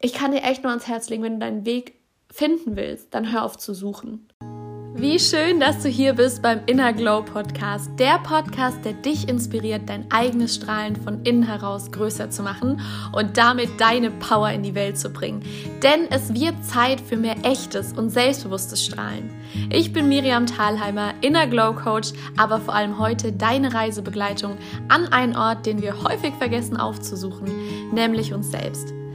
ich kann dir echt nur ans Herz legen, wenn du deinen Weg finden willst, dann hör auf zu suchen. Wie schön, dass du hier bist beim Inner Glow Podcast. Der Podcast, der dich inspiriert, dein eigenes Strahlen von innen heraus größer zu machen und damit deine Power in die Welt zu bringen. Denn es wird Zeit für mehr echtes und selbstbewusstes Strahlen. Ich bin Miriam Thalheimer, Inner Glow Coach, aber vor allem heute deine Reisebegleitung an einen Ort, den wir häufig vergessen aufzusuchen, nämlich uns selbst.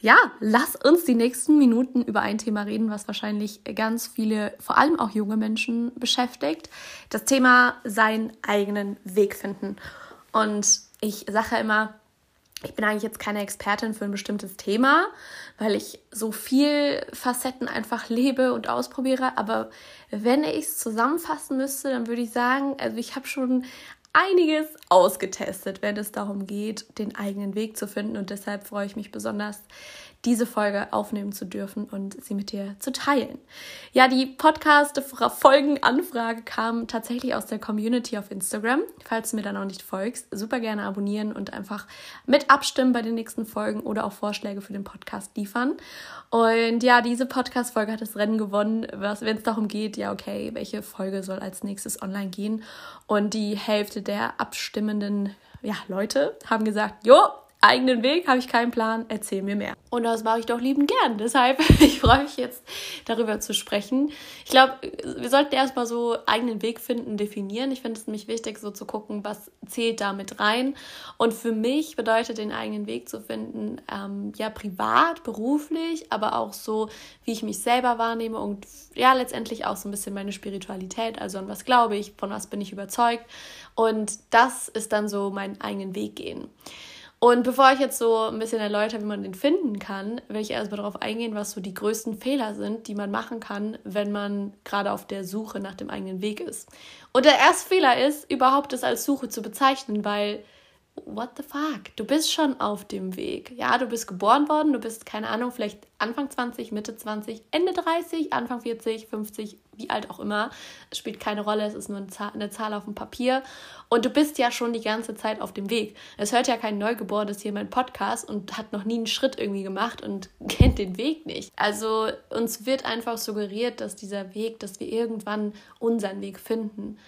ja, lass uns die nächsten Minuten über ein Thema reden, was wahrscheinlich ganz viele, vor allem auch junge Menschen beschäftigt. Das Thema seinen eigenen Weg finden. Und ich sage immer, ich bin eigentlich jetzt keine Expertin für ein bestimmtes Thema, weil ich so viel Facetten einfach lebe und ausprobiere. Aber wenn ich es zusammenfassen müsste, dann würde ich sagen, also ich habe schon einiges ausgetestet, wenn es darum geht, den eigenen Weg zu finden. Und deshalb freue ich mich besonders, diese Folge aufnehmen zu dürfen und sie mit dir zu teilen. Ja, die Podcast-Folgenanfrage kam tatsächlich aus der Community auf Instagram. Falls du mir da noch nicht folgst, super gerne abonnieren und einfach mit abstimmen bei den nächsten Folgen oder auch Vorschläge für den Podcast liefern. Und ja, diese Podcast-Folge hat das Rennen gewonnen, wenn es darum geht, ja, okay, welche Folge soll als nächstes online gehen. Und die Hälfte der abstimmenden ja, Leute haben gesagt, jo, eigenen Weg, habe ich keinen Plan, erzähl mir mehr. Und das mache ich doch lieben gern. Deshalb, ich freue mich jetzt darüber zu sprechen. Ich glaube, wir sollten erstmal so eigenen Weg finden, definieren. Ich finde es nämlich wichtig, so zu gucken, was zählt da mit rein. Und für mich bedeutet den eigenen Weg zu finden, ähm, ja, privat, beruflich, aber auch so, wie ich mich selber wahrnehme und ja, letztendlich auch so ein bisschen meine Spiritualität. Also an was glaube ich, von was bin ich überzeugt. Und das ist dann so meinen eigenen Weg gehen. Und bevor ich jetzt so ein bisschen erläutere, wie man den finden kann, will ich erstmal darauf eingehen, was so die größten Fehler sind, die man machen kann, wenn man gerade auf der Suche nach dem eigenen Weg ist. Und der erste Fehler ist, überhaupt das als Suche zu bezeichnen, weil what the fuck? Du bist schon auf dem Weg. Ja, du bist geboren worden, du bist, keine Ahnung, vielleicht Anfang 20, Mitte 20, Ende 30, Anfang 40, 50, wie alt auch immer. Es spielt keine Rolle, es ist nur eine Zahl, eine Zahl auf dem Papier. Und du bist ja schon die ganze Zeit auf dem Weg. Es hört ja kein Neugeborenes hier mein Podcast und hat noch nie einen Schritt irgendwie gemacht und kennt den Weg nicht. Also uns wird einfach suggeriert, dass dieser Weg, dass wir irgendwann unseren Weg finden.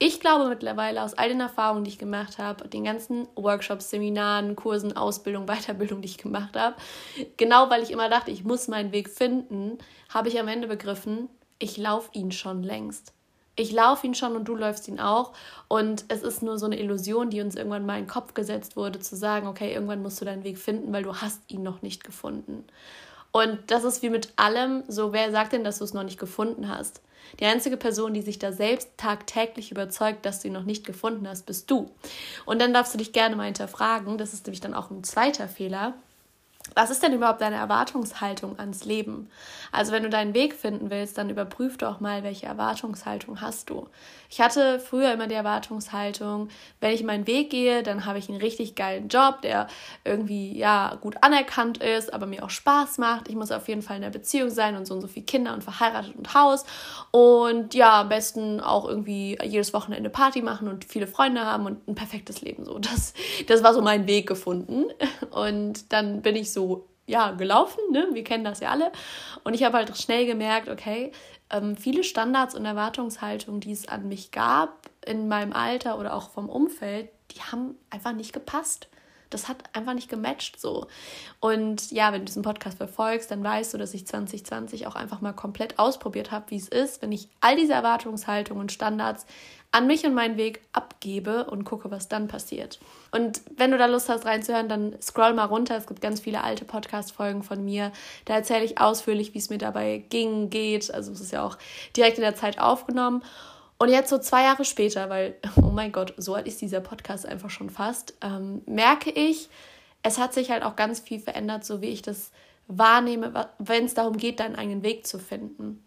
Ich glaube mittlerweile aus all den Erfahrungen, die ich gemacht habe, den ganzen Workshops, Seminaren, Kursen, Ausbildung, Weiterbildung, die ich gemacht habe, genau weil ich immer dachte, ich muss meinen Weg finden, habe ich am Ende begriffen, ich laufe ihn schon längst. Ich laufe ihn schon und du läufst ihn auch. Und es ist nur so eine Illusion, die uns irgendwann mal in den Kopf gesetzt wurde, zu sagen, okay, irgendwann musst du deinen Weg finden, weil du hast ihn noch nicht gefunden. Und das ist wie mit allem so, wer sagt denn, dass du es noch nicht gefunden hast? Die einzige Person, die sich da selbst tagtäglich überzeugt, dass du ihn noch nicht gefunden hast, bist du. Und dann darfst du dich gerne mal hinterfragen, das ist nämlich dann auch ein zweiter Fehler, was ist denn überhaupt deine Erwartungshaltung ans Leben? Also wenn du deinen Weg finden willst, dann überprüf doch mal, welche Erwartungshaltung hast du. Ich hatte früher immer die Erwartungshaltung, wenn ich meinen Weg gehe, dann habe ich einen richtig geilen Job, der irgendwie ja gut anerkannt ist, aber mir auch Spaß macht. Ich muss auf jeden Fall in einer Beziehung sein und so und so viele Kinder und verheiratet und Haus und ja, am besten auch irgendwie jedes Wochenende Party machen und viele Freunde haben und ein perfektes Leben so. Das das war so mein Weg gefunden und dann bin ich so so ja, gelaufen, ne? Wir kennen das ja alle. Und ich habe halt schnell gemerkt, okay, ähm, viele Standards und Erwartungshaltungen, die es an mich gab, in meinem Alter oder auch vom Umfeld, die haben einfach nicht gepasst. Das hat einfach nicht gematcht so. Und ja, wenn du diesen Podcast verfolgst, dann weißt du, dass ich 2020 auch einfach mal komplett ausprobiert habe, wie es ist, wenn ich all diese Erwartungshaltungen und Standards an mich und meinen Weg abgebe und gucke, was dann passiert. Und wenn du da Lust hast reinzuhören, dann scroll mal runter. Es gibt ganz viele alte Podcast-Folgen von mir. Da erzähle ich ausführlich, wie es mir dabei ging, geht. Also es ist ja auch direkt in der Zeit aufgenommen. Und jetzt so zwei Jahre später, weil, oh mein Gott, so alt ist dieser Podcast einfach schon fast, ähm, merke ich, es hat sich halt auch ganz viel verändert, so wie ich das wahrnehme, wenn es darum geht, deinen eigenen Weg zu finden.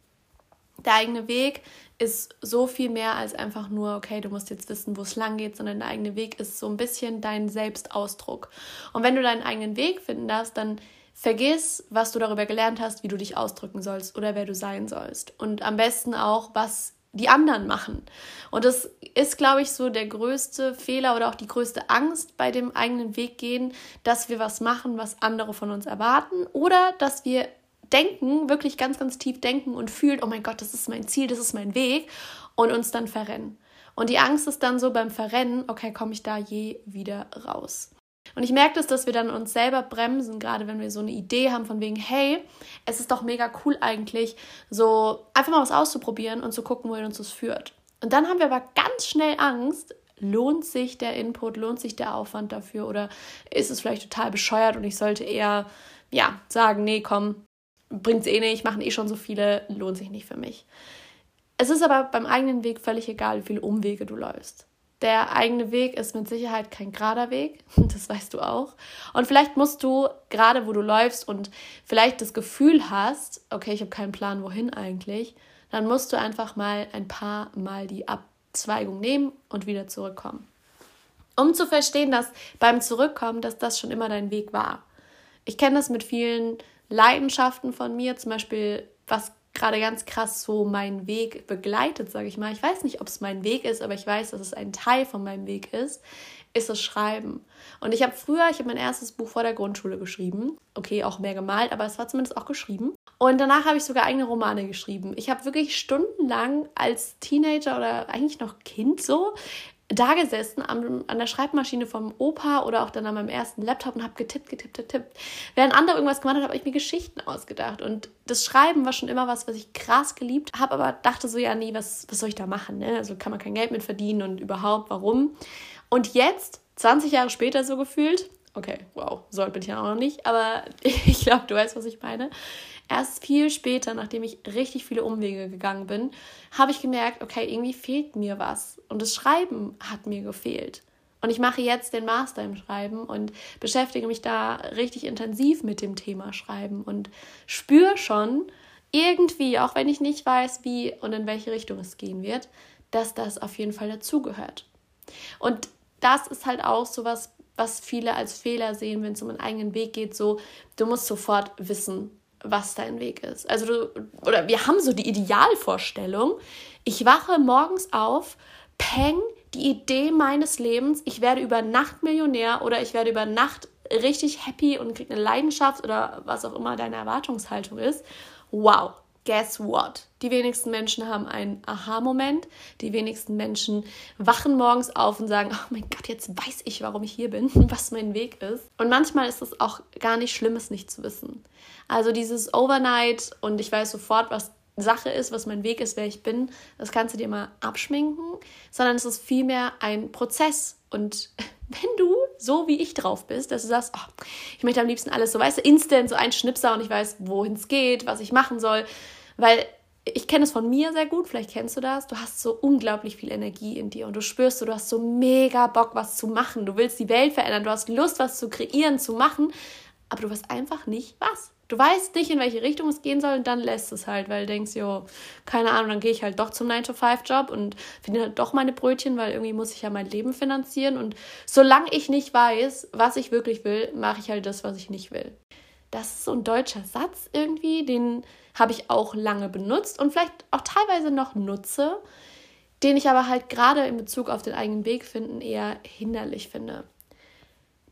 Der eigene Weg ist so viel mehr als einfach nur, okay, du musst jetzt wissen, wo es lang geht, sondern der eigene Weg ist so ein bisschen dein Selbstausdruck. Und wenn du deinen eigenen Weg finden darfst, dann vergiss, was du darüber gelernt hast, wie du dich ausdrücken sollst oder wer du sein sollst. Und am besten auch, was die anderen machen. Und das ist, glaube ich, so der größte Fehler oder auch die größte Angst bei dem eigenen Weg gehen, dass wir was machen, was andere von uns erwarten oder dass wir denken, wirklich ganz, ganz tief denken und fühlen, oh mein Gott, das ist mein Ziel, das ist mein Weg und uns dann verrennen. Und die Angst ist dann so beim Verrennen, okay, komme ich da je wieder raus? Und ich merke das, dass wir dann uns selber bremsen, gerade wenn wir so eine Idee haben von wegen, hey, es ist doch mega cool eigentlich, so einfach mal was auszuprobieren und zu gucken, wohin uns das führt. Und dann haben wir aber ganz schnell Angst, lohnt sich der Input, lohnt sich der Aufwand dafür oder ist es vielleicht total bescheuert und ich sollte eher, ja, sagen, nee, komm, bringt es eh nicht, machen eh schon so viele, lohnt sich nicht für mich. Es ist aber beim eigenen Weg völlig egal, wie viele Umwege du läufst. Der eigene Weg ist mit Sicherheit kein gerader Weg, das weißt du auch. Und vielleicht musst du, gerade wo du läufst und vielleicht das Gefühl hast, okay, ich habe keinen Plan, wohin eigentlich, dann musst du einfach mal ein paar Mal die Abzweigung nehmen und wieder zurückkommen. Um zu verstehen, dass beim Zurückkommen, dass das schon immer dein Weg war. Ich kenne das mit vielen Leidenschaften von mir, zum Beispiel was gerade ganz krass so meinen Weg begleitet, sage ich mal. Ich weiß nicht, ob es mein Weg ist, aber ich weiß, dass es ein Teil von meinem Weg ist, ist das Schreiben. Und ich habe früher, ich habe mein erstes Buch vor der Grundschule geschrieben. Okay, auch mehr gemalt, aber es war zumindest auch geschrieben. Und danach habe ich sogar eigene Romane geschrieben. Ich habe wirklich stundenlang als Teenager oder eigentlich noch Kind so da gesessen an, an der Schreibmaschine vom Opa oder auch dann an meinem ersten Laptop und habe getippt, getippt, getippt. Während andere irgendwas gemacht haben, habe ich mir Geschichten ausgedacht. Und das Schreiben war schon immer was, was ich krass geliebt habe, aber dachte so, ja, nee, was, was soll ich da machen? Ne? Also kann man kein Geld mit verdienen und überhaupt, warum? Und jetzt, 20 Jahre später so gefühlt, okay, wow, so alt bin ich ja auch noch nicht, aber ich glaube, du weißt, was ich meine erst viel später, nachdem ich richtig viele Umwege gegangen bin, habe ich gemerkt, okay, irgendwie fehlt mir was. Und das Schreiben hat mir gefehlt. Und ich mache jetzt den Master im Schreiben und beschäftige mich da richtig intensiv mit dem Thema Schreiben und spüre schon irgendwie, auch wenn ich nicht weiß, wie und in welche Richtung es gehen wird, dass das auf jeden Fall dazugehört. Und das ist halt auch so was, viele als Fehler sehen, wenn es um einen eigenen Weg geht, so, du musst sofort wissen, was dein Weg ist. Also du, oder wir haben so die Idealvorstellung, ich wache morgens auf, peng, die Idee meines Lebens, ich werde über Nacht Millionär oder ich werde über Nacht richtig happy und kriege eine Leidenschaft oder was auch immer deine Erwartungshaltung ist. Wow, guess what? Die wenigsten Menschen haben einen Aha-Moment. Die wenigsten Menschen wachen morgens auf und sagen, oh mein Gott, jetzt weiß ich, warum ich hier bin, was mein Weg ist. Und manchmal ist es auch gar nicht schlimm, es nicht zu wissen. Also dieses Overnight und ich weiß sofort, was Sache ist, was mein Weg ist, wer ich bin, das kannst du dir mal abschminken, sondern es ist vielmehr ein Prozess. Und wenn du so wie ich drauf bist, dass du sagst, oh, ich möchte am liebsten alles so, weißt du, instant, so ein Schnipser und ich weiß, wohin es geht, was ich machen soll, weil ich kenne es von mir sehr gut, vielleicht kennst du das. Du hast so unglaublich viel Energie in dir und du spürst, du hast so mega Bock, was zu machen. Du willst die Welt verändern, du hast Lust, was zu kreieren, zu machen, aber du weißt einfach nicht, was. Du weißt nicht, in welche Richtung es gehen soll und dann lässt es halt, weil du denkst, jo, keine Ahnung, dann gehe ich halt doch zum 9-to-5-Job und finde halt doch meine Brötchen, weil irgendwie muss ich ja mein Leben finanzieren. Und solange ich nicht weiß, was ich wirklich will, mache ich halt das, was ich nicht will. Das ist so ein deutscher Satz irgendwie, den habe ich auch lange benutzt und vielleicht auch teilweise noch nutze, den ich aber halt gerade in Bezug auf den eigenen Weg finden eher hinderlich finde.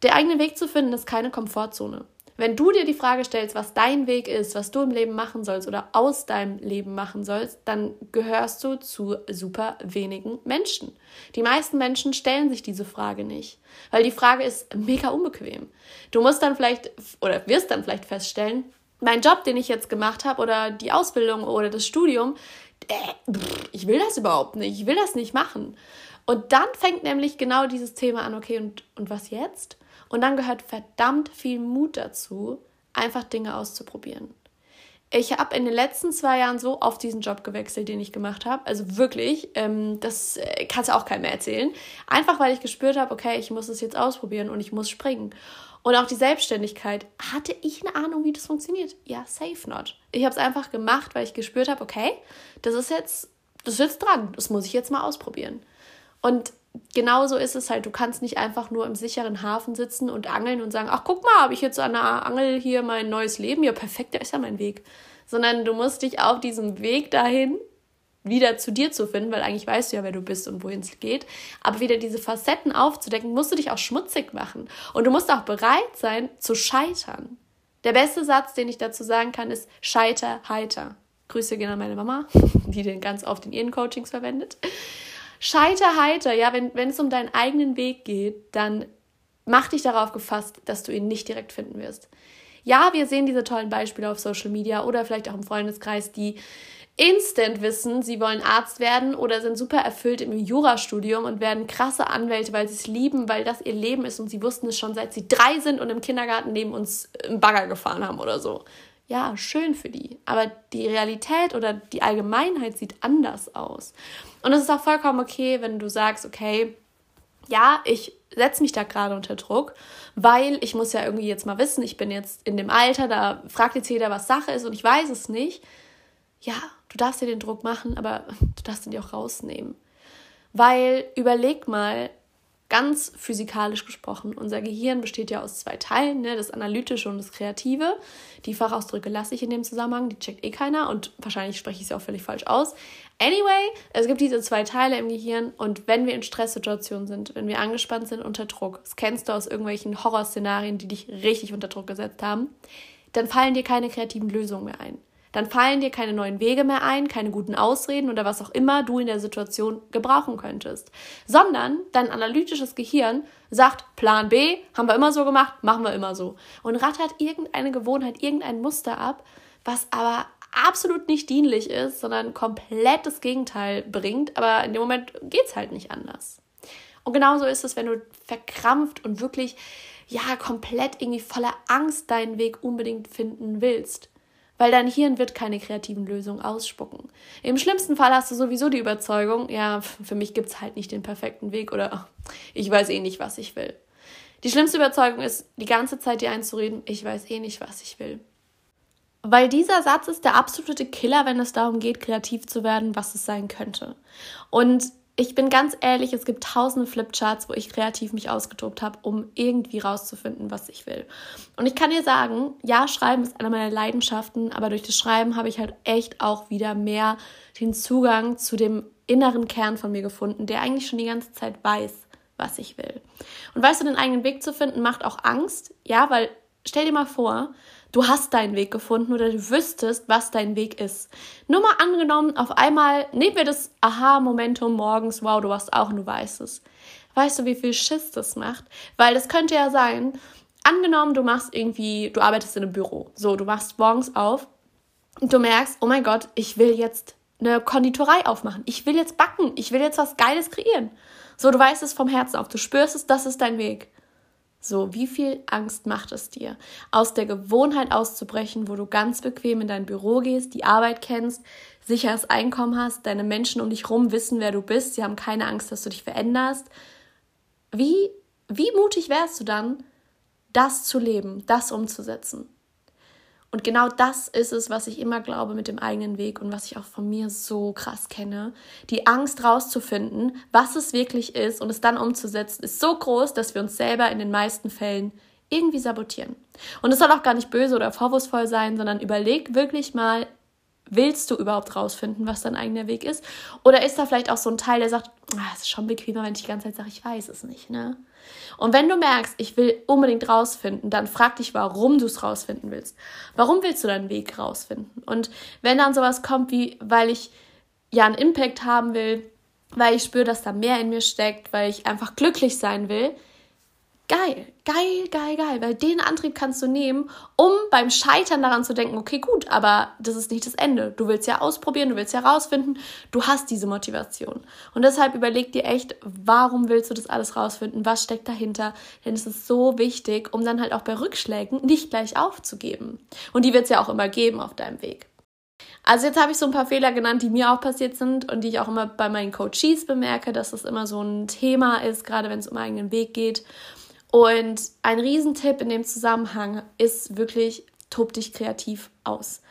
Der eigene Weg zu finden ist keine Komfortzone. Wenn du dir die Frage stellst, was dein Weg ist, was du im Leben machen sollst oder aus deinem Leben machen sollst, dann gehörst du zu super wenigen Menschen. Die meisten Menschen stellen sich diese Frage nicht, weil die Frage ist mega unbequem. Du musst dann vielleicht oder wirst dann vielleicht feststellen, mein Job, den ich jetzt gemacht habe oder die Ausbildung oder das Studium, äh, ich will das überhaupt nicht, ich will das nicht machen. Und dann fängt nämlich genau dieses Thema an, okay, und, und was jetzt? Und dann gehört verdammt viel Mut dazu, einfach Dinge auszuprobieren. ich habe in den letzten zwei Jahren so oft diesen Job gewechselt, den ich gemacht habe. Also wirklich, ähm, das äh, kannst du auch keinem mehr erzählen. Einfach weil ich gespürt habe, okay, ich muss es jetzt ausprobieren und ich muss springen. Und auch die Selbstständigkeit. Hatte ich eine Ahnung, wie das funktioniert? Ja, safe not. Ich habe es einfach gemacht, weil ich gespürt habe, okay, das ist jetzt, das ist jetzt dran. Das muss ich jetzt mal ausprobieren. Und genauso ist es halt, du kannst nicht einfach nur im sicheren Hafen sitzen und angeln und sagen, ach guck mal, habe ich jetzt an der Angel hier mein neues Leben, ja perfekt, der ist ja mein Weg. Sondern du musst dich auf diesem Weg dahin wieder zu dir zu finden, weil eigentlich weißt du ja, wer du bist und wohin es geht. Aber wieder diese Facetten aufzudecken, musst du dich auch schmutzig machen. Und du musst auch bereit sein zu scheitern. Der beste Satz, den ich dazu sagen kann, ist scheiter heiter. Grüße gehen an meine Mama, die den ganz oft in ihren Coachings verwendet. Scheiter heiter, ja, wenn, wenn es um deinen eigenen Weg geht, dann mach dich darauf gefasst, dass du ihn nicht direkt finden wirst. Ja, wir sehen diese tollen Beispiele auf Social Media oder vielleicht auch im Freundeskreis, die instant wissen, sie wollen Arzt werden oder sind super erfüllt im Jurastudium und werden krasse Anwälte, weil sie es lieben, weil das ihr Leben ist und sie wussten es schon seit sie drei sind und im Kindergarten neben uns im Bagger gefahren haben oder so. Ja, schön für die. Aber die Realität oder die Allgemeinheit sieht anders aus. Und es ist auch vollkommen okay, wenn du sagst, okay, ja, ich setze mich da gerade unter Druck, weil ich muss ja irgendwie jetzt mal wissen, ich bin jetzt in dem Alter, da fragt jetzt jeder, was Sache ist und ich weiß es nicht. Ja, du darfst dir den Druck machen, aber du darfst ihn dir auch rausnehmen. Weil überleg mal, ganz physikalisch gesprochen, unser Gehirn besteht ja aus zwei Teilen, ne? das Analytische und das Kreative. Die Fachausdrücke lasse ich in dem Zusammenhang, die checkt eh keiner und wahrscheinlich spreche ich sie auch völlig falsch aus. Anyway, es gibt diese zwei Teile im Gehirn und wenn wir in Stresssituationen sind, wenn wir angespannt sind unter Druck, das kennst du aus irgendwelchen Horrorszenarien, die dich richtig unter Druck gesetzt haben, dann fallen dir keine kreativen Lösungen mehr ein dann fallen dir keine neuen Wege mehr ein, keine guten Ausreden oder was auch immer du in der Situation gebrauchen könntest, sondern dein analytisches Gehirn sagt, Plan B, haben wir immer so gemacht, machen wir immer so. Und rattert irgendeine Gewohnheit, irgendein Muster ab, was aber absolut nicht dienlich ist, sondern komplett das Gegenteil bringt, aber in dem Moment geht es halt nicht anders. Und genauso ist es, wenn du verkrampft und wirklich ja komplett irgendwie voller Angst deinen Weg unbedingt finden willst weil dein Hirn wird keine kreativen Lösungen ausspucken. Im schlimmsten Fall hast du sowieso die Überzeugung, ja, für mich gibt es halt nicht den perfekten Weg oder ich weiß eh nicht, was ich will. Die schlimmste Überzeugung ist, die ganze Zeit dir einzureden, ich weiß eh nicht, was ich will. Weil dieser Satz ist der absolute Killer, wenn es darum geht, kreativ zu werden, was es sein könnte. Und ich bin ganz ehrlich, es gibt tausende Flipcharts, wo ich kreativ mich ausgetobt habe, um irgendwie rauszufinden, was ich will. Und ich kann dir sagen, ja, Schreiben ist eine meiner Leidenschaften, aber durch das Schreiben habe ich halt echt auch wieder mehr den Zugang zu dem inneren Kern von mir gefunden, der eigentlich schon die ganze Zeit weiß, was ich will. Und weißt du, den eigenen Weg zu finden, macht auch Angst, ja, weil stell dir mal vor, du hast deinen Weg gefunden oder du wüsstest, was dein Weg ist. Nur mal angenommen, auf einmal nehmen wir das Aha-Momentum morgens, wow, du hast auch und du weißt es. Weißt du, wie viel Schiss das macht? Weil das könnte ja sein, angenommen, du machst irgendwie, du arbeitest in einem Büro. So, du machst morgens auf und du merkst, oh mein Gott, ich will jetzt eine Konditorei aufmachen. Ich will jetzt backen. Ich will jetzt was Geiles kreieren. So, du weißt es vom Herzen auf. Du spürst es, das ist dein Weg. So, wie viel Angst macht es dir, aus der Gewohnheit auszubrechen, wo du ganz bequem in dein Büro gehst, die Arbeit kennst, sicheres Einkommen hast, deine Menschen um dich rum wissen, wer du bist, sie haben keine Angst, dass du dich veränderst. Wie, wie mutig wärst du dann, das zu leben, das umzusetzen? Und genau das ist es, was ich immer glaube mit dem eigenen Weg und was ich auch von mir so krass kenne. Die Angst rauszufinden, was es wirklich ist und es dann umzusetzen, ist so groß, dass wir uns selber in den meisten Fällen irgendwie sabotieren. Und es soll auch gar nicht böse oder vorwurfsvoll sein, sondern überleg wirklich mal, willst du überhaupt rausfinden, was dein eigener Weg ist? Oder ist da vielleicht auch so ein Teil, der sagt, ah, es ist schon bequemer, wenn ich die ganze Zeit sage, ich weiß es nicht, ne? Und wenn du merkst, ich will unbedingt rausfinden, dann frag dich, warum du es rausfinden willst. Warum willst du deinen Weg rausfinden? Und wenn dann sowas kommt wie, weil ich ja einen Impact haben will, weil ich spüre, dass da mehr in mir steckt, weil ich einfach glücklich sein will, geil, geil, geil, geil, weil den Antrieb kannst du nehmen, um beim Scheitern daran zu denken, okay, gut, aber das ist nicht das Ende. Du willst ja ausprobieren, du willst ja rausfinden, du hast diese Motivation. Und deshalb überleg dir echt, warum willst du das alles rausfinden? Was steckt dahinter? Denn es ist so wichtig, um dann halt auch bei Rückschlägen nicht gleich aufzugeben. Und die wird es ja auch immer geben auf deinem Weg. Also jetzt habe ich so ein paar Fehler genannt, die mir auch passiert sind und die ich auch immer bei meinen Coaches bemerke, dass das immer so ein Thema ist, gerade wenn es um eigenen Weg geht. Und ein Riesentipp in dem Zusammenhang ist wirklich, tob dich kreativ aus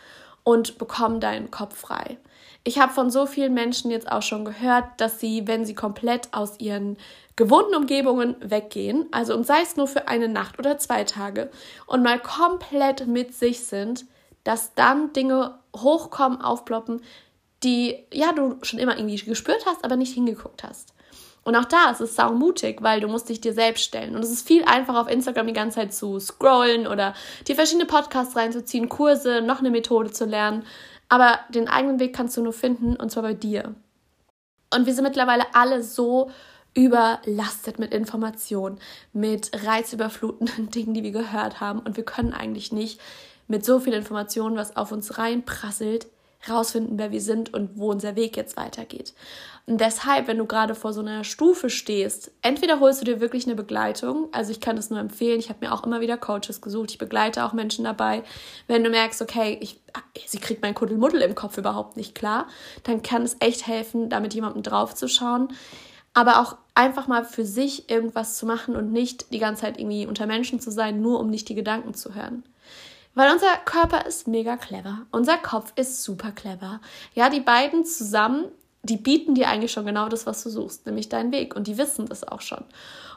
und bekomm deinen Kopf frei. Ich habe von so vielen Menschen jetzt auch schon gehört, dass sie, wenn sie komplett aus ihren gewohnten Umgebungen weggehen, also und sei es nur für eine Nacht oder zwei Tage und mal komplett mit sich sind, dass dann Dinge hochkommen, aufploppen, die ja du schon immer irgendwie gespürt hast, aber nicht hingeguckt hast. Und auch da ist es saumutig, weil du musst dich dir selbst stellen. Und es ist viel einfacher auf Instagram die ganze Zeit zu scrollen oder dir verschiedene Podcasts reinzuziehen, Kurse, noch eine Methode zu lernen. Aber den eigenen Weg kannst du nur finden und zwar bei dir. Und wir sind mittlerweile alle so überlastet mit Informationen, mit reizüberflutenden Dingen, die wir gehört haben. Und wir können eigentlich nicht mit so viel Informationen, was auf uns reinprasselt, rausfinden, wer wir sind und wo unser Weg jetzt weitergeht. Und deshalb, wenn du gerade vor so einer Stufe stehst, entweder holst du dir wirklich eine Begleitung, also ich kann das nur empfehlen, ich habe mir auch immer wieder Coaches gesucht, ich begleite auch Menschen dabei. Wenn du merkst, okay, ich, sie kriegt mein Kuddelmuddel im Kopf überhaupt nicht klar, dann kann es echt helfen, da mit jemandem draufzuschauen. Aber auch einfach mal für sich irgendwas zu machen und nicht die ganze Zeit irgendwie unter Menschen zu sein, nur um nicht die Gedanken zu hören. Weil unser Körper ist mega clever. Unser Kopf ist super clever. Ja, die beiden zusammen, die bieten dir eigentlich schon genau das, was du suchst, nämlich deinen Weg. Und die wissen das auch schon.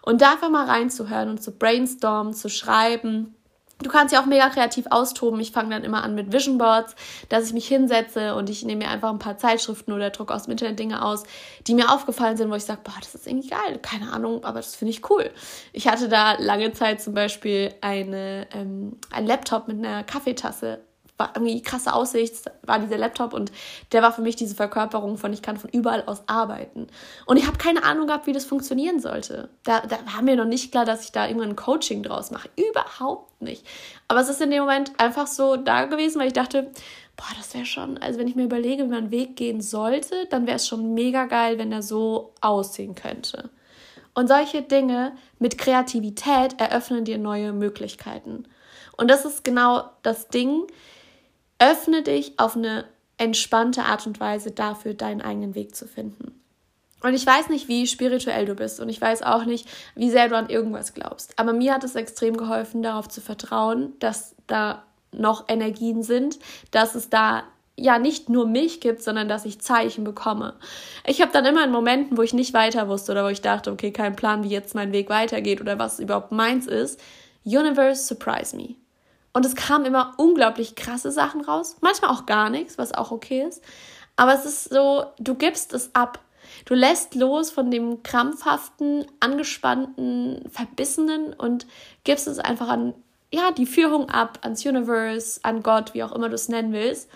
Und da einfach mal reinzuhören und zu brainstormen, zu schreiben, Du kannst ja auch mega kreativ austoben. Ich fange dann immer an mit Vision Boards, dass ich mich hinsetze und ich nehme mir einfach ein paar Zeitschriften oder druck aus dem Internet Dinge aus, die mir aufgefallen sind, wo ich sage, boah, das ist irgendwie geil. Keine Ahnung, aber das finde ich cool. Ich hatte da lange Zeit zum Beispiel eine, ähm, ein Laptop mit einer Kaffeetasse war irgendwie krasse Aussicht, war dieser Laptop und der war für mich diese Verkörperung von, ich kann von überall aus arbeiten. Und ich habe keine Ahnung gehabt, wie das funktionieren sollte. Da, da war mir noch nicht klar, dass ich da irgendwann Coaching draus mache. Überhaupt nicht. Aber es ist in dem Moment einfach so da gewesen, weil ich dachte, boah, das wäre schon, also wenn ich mir überlege, wie man einen Weg gehen sollte, dann wäre es schon mega geil, wenn er so aussehen könnte. Und solche Dinge mit Kreativität eröffnen dir neue Möglichkeiten. Und das ist genau das Ding. Öffne dich auf eine entspannte Art und Weise dafür, deinen eigenen Weg zu finden. Und ich weiß nicht, wie spirituell du bist und ich weiß auch nicht, wie sehr du an irgendwas glaubst. Aber mir hat es extrem geholfen, darauf zu vertrauen, dass da noch Energien sind, dass es da ja nicht nur mich gibt, sondern dass ich Zeichen bekomme. Ich habe dann immer in Momenten, wo ich nicht weiter wusste oder wo ich dachte, okay, kein Plan, wie jetzt mein Weg weitergeht oder was überhaupt meins ist, Universe surprise me. Und es kamen immer unglaublich krasse Sachen raus. Manchmal auch gar nichts, was auch okay ist. Aber es ist so, du gibst es ab. Du lässt los von dem krampfhaften, angespannten, verbissenen und gibst es einfach an, ja, die Führung ab, ans Universe, an Gott, wie auch immer du es nennen willst.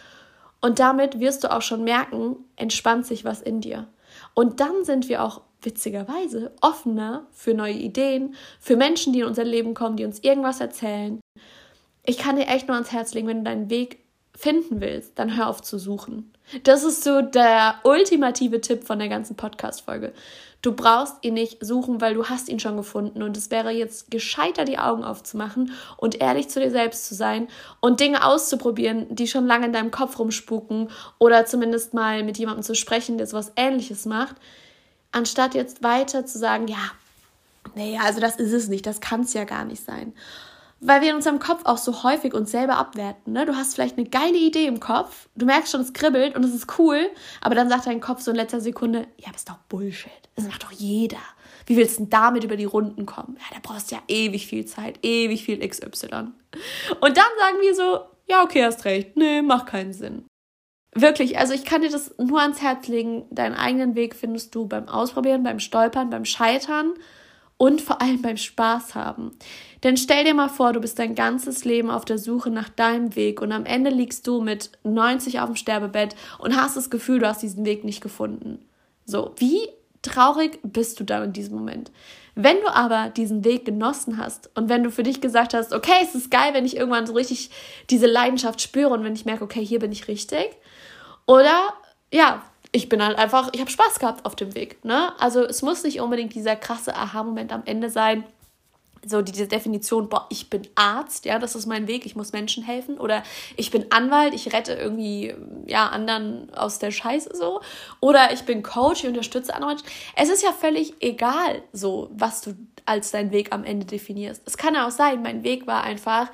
Und damit wirst du auch schon merken, entspannt sich was in dir. Und dann sind wir auch witzigerweise offener für neue Ideen, für Menschen, die in unser Leben kommen, die uns irgendwas erzählen ich kann dir echt nur ans Herz legen, wenn du deinen Weg finden willst, dann hör auf zu suchen. Das ist so der ultimative Tipp von der ganzen Podcast-Folge. Du brauchst ihn nicht suchen, weil du hast ihn schon gefunden und es wäre jetzt gescheiter, die Augen aufzumachen und ehrlich zu dir selbst zu sein und Dinge auszuprobieren, die schon lange in deinem Kopf rumspuken oder zumindest mal mit jemandem zu sprechen, der sowas ähnliches macht, anstatt jetzt weiter zu sagen, ja, nee, also das ist es nicht, das kann es ja gar nicht sein weil wir in unserem Kopf auch so häufig uns selber abwerten. Ne? Du hast vielleicht eine geile Idee im Kopf, du merkst schon, es kribbelt und es ist cool, aber dann sagt dein Kopf so in letzter Sekunde, ja, das ist doch Bullshit. Das macht doch jeder. Wie willst du denn damit über die Runden kommen? Ja, da brauchst du ja ewig viel Zeit, ewig viel XY. Und dann sagen wir so, ja, okay, hast recht. Nee, macht keinen Sinn. Wirklich, also ich kann dir das nur ans Herz legen. Deinen eigenen Weg findest du beim Ausprobieren, beim Stolpern, beim Scheitern und vor allem beim Spaß haben. Denn stell dir mal vor, du bist dein ganzes Leben auf der Suche nach deinem Weg und am Ende liegst du mit 90 auf dem Sterbebett und hast das Gefühl, du hast diesen Weg nicht gefunden. So, wie traurig bist du dann in diesem Moment? Wenn du aber diesen Weg genossen hast und wenn du für dich gesagt hast, okay, es ist geil, wenn ich irgendwann so richtig diese Leidenschaft spüre und wenn ich merke, okay, hier bin ich richtig. Oder ja, ich bin halt einfach, ich habe Spaß gehabt auf dem Weg. Ne? Also es muss nicht unbedingt dieser krasse Aha-Moment am Ende sein. So diese Definition, boah, ich bin Arzt, ja, das ist mein Weg, ich muss Menschen helfen. Oder ich bin Anwalt, ich rette irgendwie, ja, anderen aus der Scheiße so. Oder ich bin Coach, ich unterstütze andere Menschen. Es ist ja völlig egal, so, was du als dein Weg am Ende definierst. Es kann ja auch sein, mein Weg war einfach,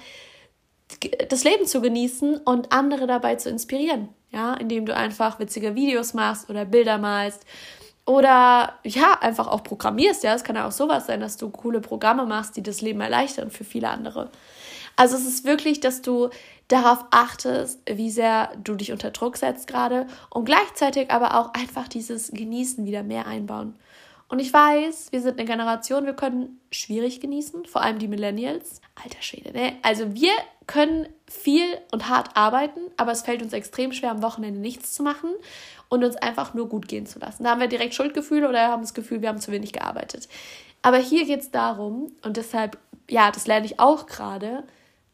das Leben zu genießen und andere dabei zu inspirieren ja, indem du einfach witzige Videos machst oder Bilder malst oder ja, einfach auch programmierst, ja, es kann ja auch sowas sein, dass du coole Programme machst, die das Leben erleichtern für viele andere. Also es ist wirklich, dass du darauf achtest, wie sehr du dich unter Druck setzt gerade und gleichzeitig aber auch einfach dieses Genießen wieder mehr einbauen. Und ich weiß, wir sind eine Generation, wir können schwierig genießen, vor allem die Millennials. Alter Schwede, ne? Also wir können viel und hart arbeiten, aber es fällt uns extrem schwer, am Wochenende nichts zu machen und uns einfach nur gut gehen zu lassen. Da haben wir direkt Schuldgefühle oder haben das Gefühl, wir haben zu wenig gearbeitet. Aber hier geht es darum, und deshalb, ja, das lerne ich auch gerade,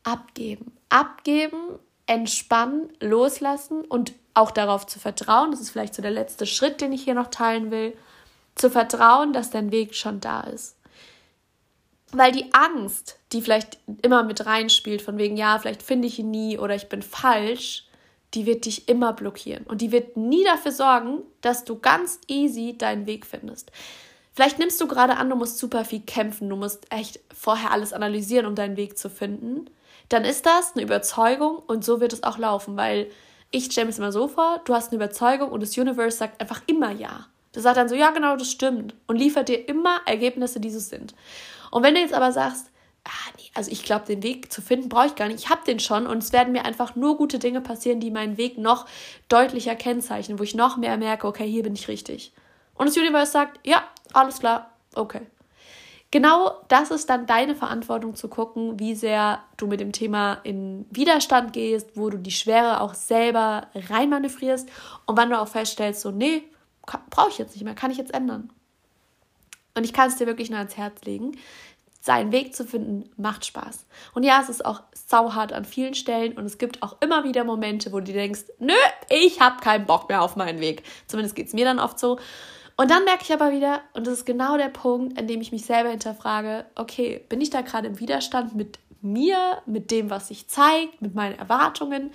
abgeben. Abgeben, entspannen, loslassen und auch darauf zu vertrauen. Das ist vielleicht so der letzte Schritt, den ich hier noch teilen will zu vertrauen, dass dein Weg schon da ist. Weil die Angst, die vielleicht immer mit reinspielt, von wegen, ja, vielleicht finde ich ihn nie oder ich bin falsch, die wird dich immer blockieren. Und die wird nie dafür sorgen, dass du ganz easy deinen Weg findest. Vielleicht nimmst du gerade an, du musst super viel kämpfen, du musst echt vorher alles analysieren, um deinen Weg zu finden. Dann ist das eine Überzeugung und so wird es auch laufen, weil ich stelle mir es immer so vor, du hast eine Überzeugung und das Universe sagt einfach immer ja. Das sagt dann so, ja, genau, das stimmt. Und liefert dir immer Ergebnisse, die so sind. Und wenn du jetzt aber sagst, ah, nee, also ich glaube, den Weg zu finden brauche ich gar nicht. Ich habe den schon und es werden mir einfach nur gute Dinge passieren, die meinen Weg noch deutlicher kennzeichnen, wo ich noch mehr merke, okay, hier bin ich richtig. Und das Universe sagt, ja, alles klar, okay. Genau das ist dann deine Verantwortung zu gucken, wie sehr du mit dem Thema in Widerstand gehst, wo du die Schwere auch selber reinmanövrierst und wann du auch feststellst, so, nee, brauche ich jetzt nicht mehr, kann ich jetzt ändern. Und ich kann es dir wirklich nur ans Herz legen. Seinen Weg zu finden macht Spaß. Und ja, es ist auch sauhart an vielen Stellen und es gibt auch immer wieder Momente, wo du denkst, nö, ich habe keinen Bock mehr auf meinen Weg. Zumindest geht es mir dann oft so. Und dann merke ich aber wieder, und das ist genau der Punkt, an dem ich mich selber hinterfrage, okay, bin ich da gerade im Widerstand mit mir, mit dem, was sich zeigt, mit meinen Erwartungen?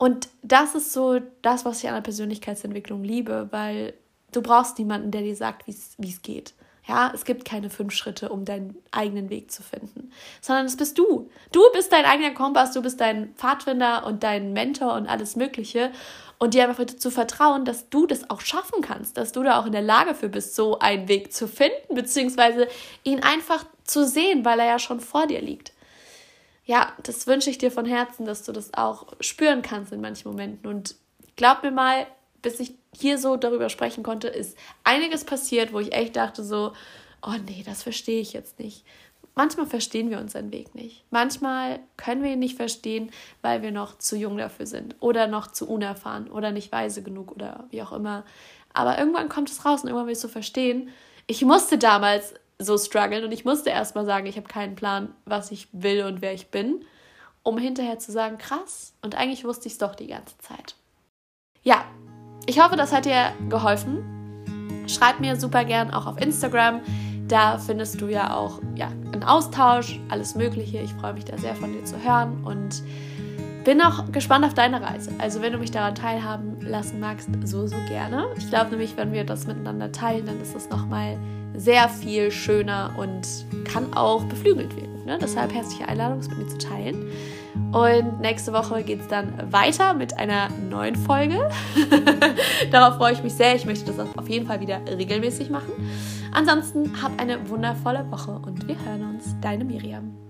Und das ist so das, was ich an der Persönlichkeitsentwicklung liebe, weil du brauchst niemanden, der dir sagt, wie es geht. Ja, es gibt keine fünf Schritte, um deinen eigenen Weg zu finden, sondern es bist du. Du bist dein eigener Kompass, du bist dein Pfadfinder und dein Mentor und alles Mögliche. Und dir einfach zu vertrauen, dass du das auch schaffen kannst, dass du da auch in der Lage für bist, so einen Weg zu finden, beziehungsweise ihn einfach zu sehen, weil er ja schon vor dir liegt ja, das wünsche ich dir von Herzen, dass du das auch spüren kannst in manchen Momenten. Und glaub mir mal, bis ich hier so darüber sprechen konnte, ist einiges passiert, wo ich echt dachte so, oh nee, das verstehe ich jetzt nicht. Manchmal verstehen wir unseren Weg nicht. Manchmal können wir ihn nicht verstehen, weil wir noch zu jung dafür sind oder noch zu unerfahren oder nicht weise genug oder wie auch immer. Aber irgendwann kommt es raus und irgendwann willst du verstehen. Ich musste damals so strugglen und ich musste erstmal sagen, ich habe keinen Plan, was ich will und wer ich bin, um hinterher zu sagen, krass, und eigentlich wusste ich es doch die ganze Zeit. Ja, ich hoffe, das hat dir geholfen. Schreib mir super gern auch auf Instagram. Da findest du ja auch ja, einen Austausch, alles Mögliche. Ich freue mich da sehr von dir zu hören und bin auch gespannt auf deine Reise. Also wenn du mich daran teilhaben lassen magst, so, so gerne. Ich glaube nämlich, wenn wir das miteinander teilen, dann ist es nochmal sehr viel schöner und kann auch beflügelt werden. Ne? Deshalb herzliche Einladung, es mit mir zu teilen. Und nächste Woche geht es dann weiter mit einer neuen Folge. Darauf freue ich mich sehr. Ich möchte das auf jeden Fall wieder regelmäßig machen. Ansonsten hab eine wundervolle Woche und wir hören uns. Deine Miriam.